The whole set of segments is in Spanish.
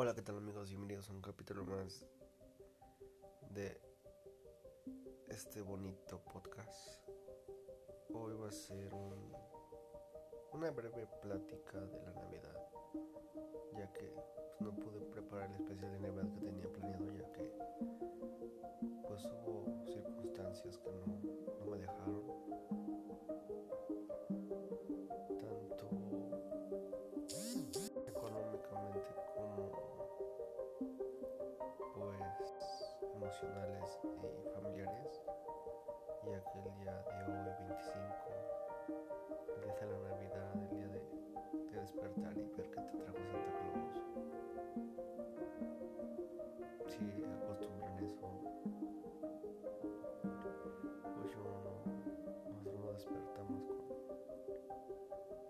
Hola, ¿qué tal amigos? Bienvenidos a un capítulo más de este bonito podcast. Hoy va a ser un, una breve plática de la Navidad, ya que pues, no pude preparar el especial de Navidad que tenía planeado, ya que pues hubo circunstancias que no me dejaron. emocionales y familiares. Y aquel día de hoy, 25, el día de la Navidad, el día de, despertar y ver que te trajo Santa Claus. Si acostumbran eso, hoy uno, nosotros nos despertamos con,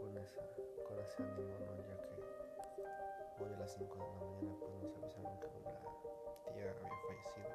con, esa, con ese ánimo, ¿no? ya que hoy a las 5 de la mañana pues nos avisaron que habrá tía había fallecido.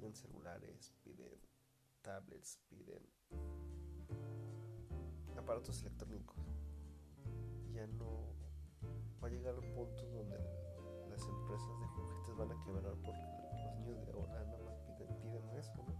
piden celulares, piden tablets, piden aparatos electrónicos. Ya no va a llegar un punto donde las empresas de juguetes van a quebrar porque los niños de ahora nada más piden, piden eso, ¿no?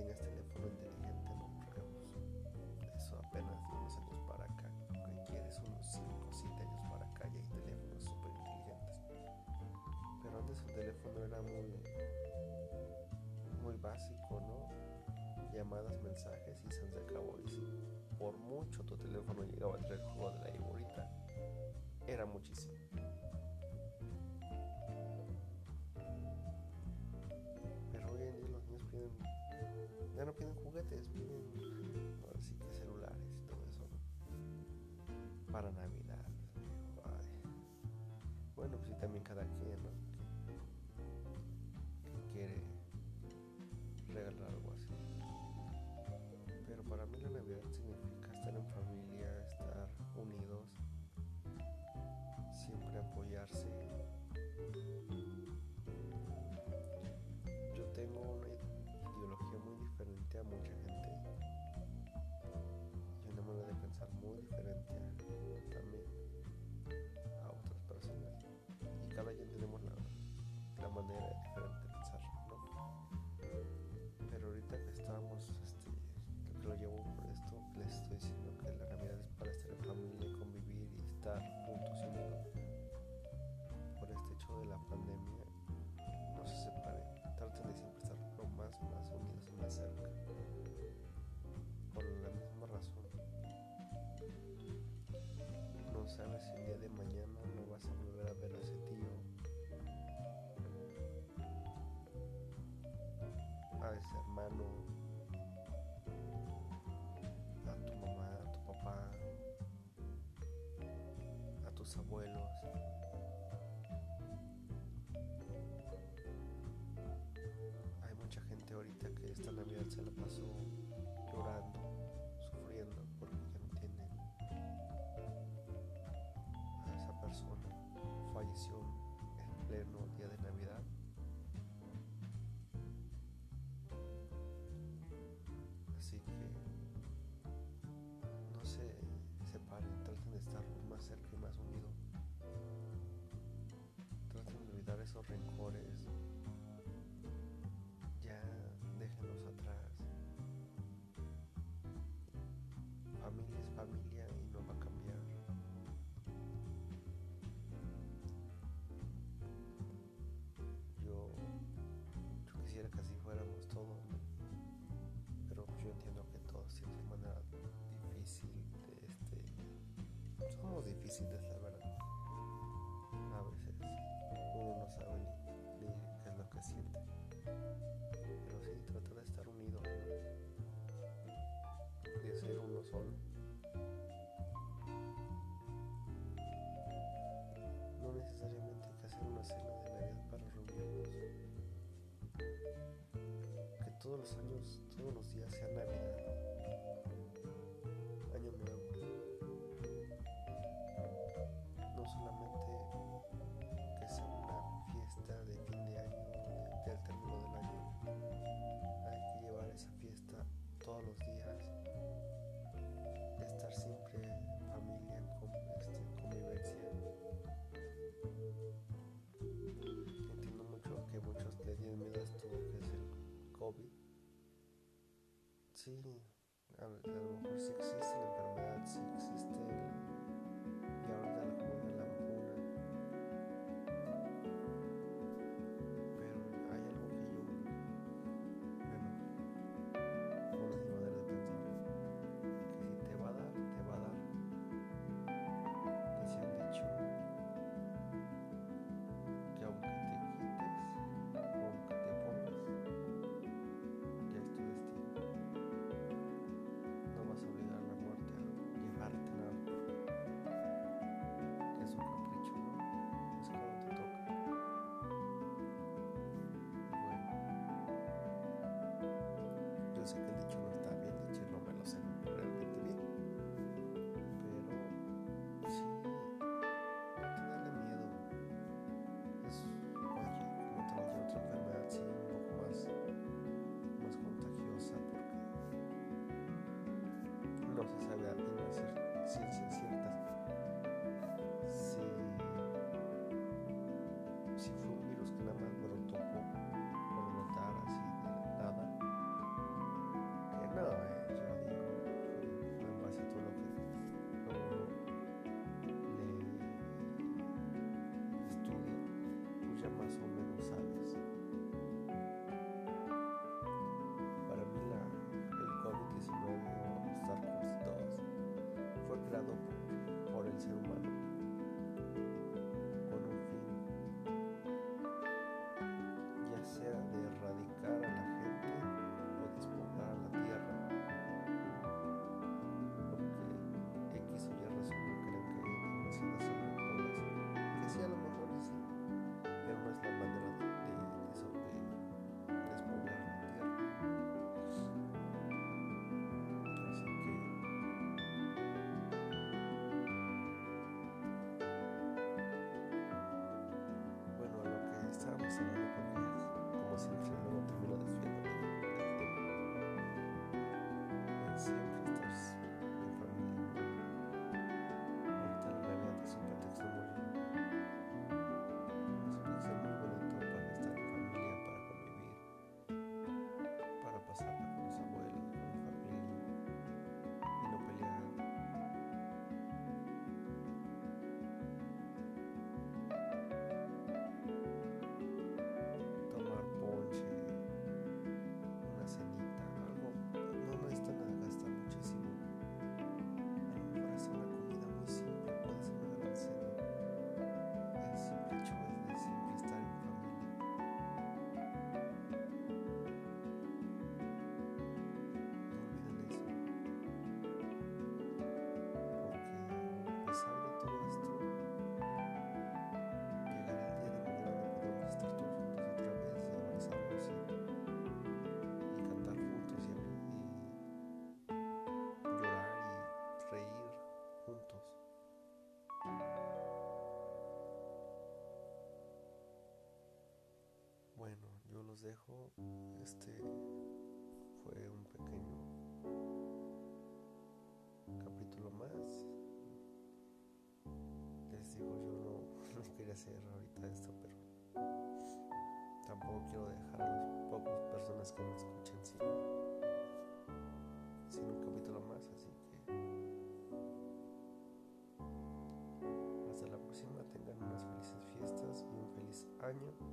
tengas teléfono inteligente no creo. Eso apenas de unos años para acá. Lo que quieres unos 5 o 7 años para acá y hay teléfonos súper inteligentes. Pero antes el teléfono era muy, muy básico, ¿no? Llamadas, mensajes y se acabó. Y si por mucho tu teléfono llegaba a traer el juego de la Iborita, era muchísimo. Pero hoy en día los niños piden ya no piden juguetes, piden celulares y todo eso. Para Navidad. abuelos. Hay mucha gente ahorita que esta Navidad se la pasó los años, todos los días sea Navidad, Año Nuevo. No solamente que sea una fiesta de fin de año, del término del año, hay que llevar esa fiesta todos los días. Sí, a, lo mejor sí existe la enfermedad, sí existe. Los dejo. Este fue un pequeño capítulo más. Les digo, yo no, no quería hacer ahorita esto, pero tampoco quiero dejar a las pocas personas que me escuchen sin, sin un capítulo más, así que hasta la próxima, tengan unas felices fiestas y un feliz año.